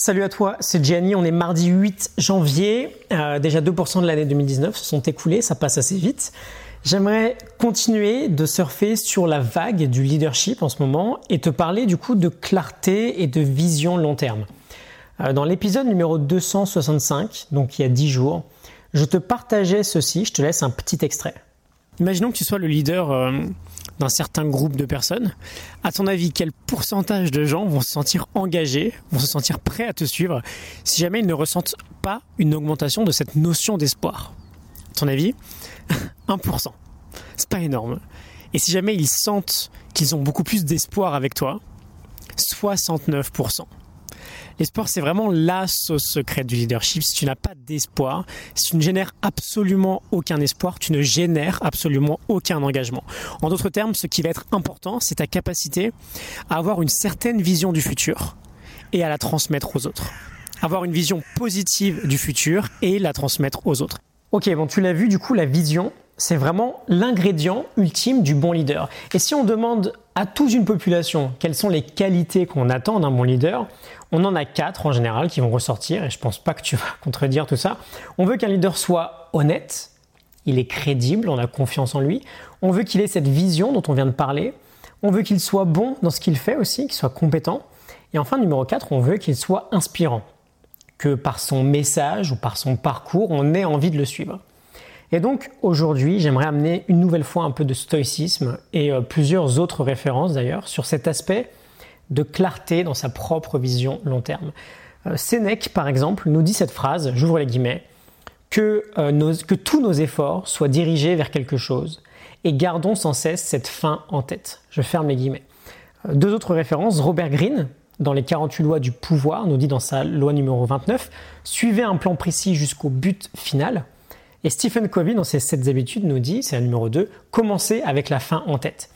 Salut à toi, c'est Gianni, on est mardi 8 janvier, euh, déjà 2% de l'année 2019 se sont écoulés, ça passe assez vite. J'aimerais continuer de surfer sur la vague du leadership en ce moment et te parler du coup de clarté et de vision long terme. Euh, dans l'épisode numéro 265, donc il y a 10 jours, je te partageais ceci, je te laisse un petit extrait. Imaginons que tu sois le leader euh, d'un certain groupe de personnes. À ton avis, quel pourcentage de gens vont se sentir engagés, vont se sentir prêts à te suivre si jamais ils ne ressentent pas une augmentation de cette notion d'espoir? À ton avis 1%. C'est pas énorme. Et si jamais ils sentent qu'ils ont beaucoup plus d'espoir avec toi 69%. L'espoir, c'est vraiment la sauce secrète du leadership. Si tu n'as pas d'espoir, si tu ne génères absolument aucun espoir, tu ne génères absolument aucun engagement. En d'autres termes, ce qui va être important, c'est ta capacité à avoir une certaine vision du futur et à la transmettre aux autres. Avoir une vision positive du futur et la transmettre aux autres. Ok, bon, tu l'as vu, du coup, la vision, c'est vraiment l'ingrédient ultime du bon leader. Et si on demande à toute une population quelles sont les qualités qu'on attend d'un bon leader, on en a quatre en général qui vont ressortir, et je pense pas que tu vas contredire tout ça. On veut qu'un leader soit honnête, il est crédible, on a confiance en lui. On veut qu'il ait cette vision dont on vient de parler. On veut qu'il soit bon dans ce qu'il fait aussi, qu'il soit compétent. Et enfin, numéro 4, on veut qu'il soit inspirant. Que par son message ou par son parcours, on ait envie de le suivre. Et donc aujourd'hui, j'aimerais amener une nouvelle fois un peu de stoïcisme et euh, plusieurs autres références d'ailleurs sur cet aspect de clarté dans sa propre vision long terme. Euh, Sénèque, par exemple, nous dit cette phrase, j'ouvre les guillemets, que, euh, que tous nos efforts soient dirigés vers quelque chose et gardons sans cesse cette fin en tête. Je ferme les guillemets. Deux autres références, Robert Greene, dans les 48 lois du pouvoir, nous dit dans sa loi numéro 29, suivez un plan précis jusqu'au but final. Et Stephen Covey, dans ses 7 habitudes, nous dit, c'est la numéro 2, commencez avec la fin en tête.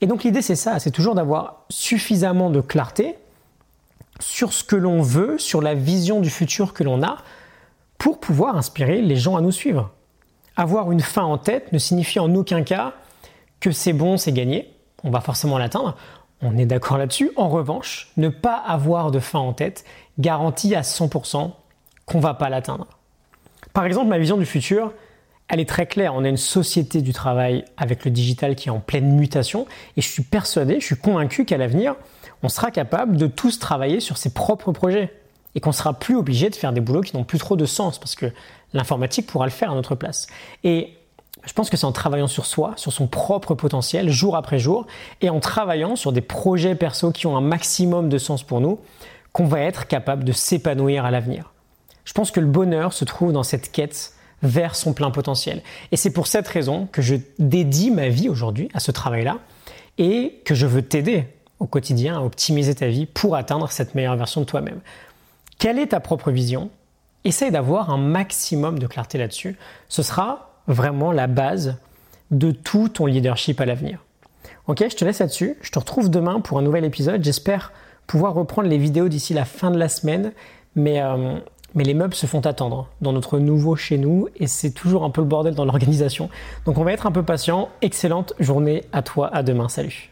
Et donc l'idée, c'est ça, c'est toujours d'avoir suffisamment de clarté sur ce que l'on veut, sur la vision du futur que l'on a, pour pouvoir inspirer les gens à nous suivre. Avoir une fin en tête ne signifie en aucun cas que c'est bon, c'est gagné, on va forcément l'atteindre. On est d'accord là-dessus. En revanche, ne pas avoir de fin en tête garantit à 100% qu'on va pas l'atteindre. Par exemple, ma vision du futur, elle est très claire. On a une société du travail avec le digital qui est en pleine mutation et je suis persuadé, je suis convaincu qu'à l'avenir, on sera capable de tous travailler sur ses propres projets et qu'on sera plus obligé de faire des boulots qui n'ont plus trop de sens parce que l'informatique pourra le faire à notre place. Et je pense que c'est en travaillant sur soi, sur son propre potentiel, jour après jour, et en travaillant sur des projets perso qui ont un maximum de sens pour nous, qu'on va être capable de s'épanouir à l'avenir. Je pense que le bonheur se trouve dans cette quête vers son plein potentiel. Et c'est pour cette raison que je dédie ma vie aujourd'hui à ce travail-là et que je veux t'aider au quotidien à optimiser ta vie pour atteindre cette meilleure version de toi-même. Quelle est ta propre vision? Essaye d'avoir un maximum de clarté là-dessus. Ce sera vraiment la base de tout ton leadership à l'avenir. Ok, je te laisse là-dessus. Je te retrouve demain pour un nouvel épisode. J'espère pouvoir reprendre les vidéos d'ici la fin de la semaine. Mais euh, mais les meubles se font attendre dans notre nouveau chez nous et c'est toujours un peu le bordel dans l'organisation. Donc on va être un peu patient. Excellente journée à toi, à demain, salut.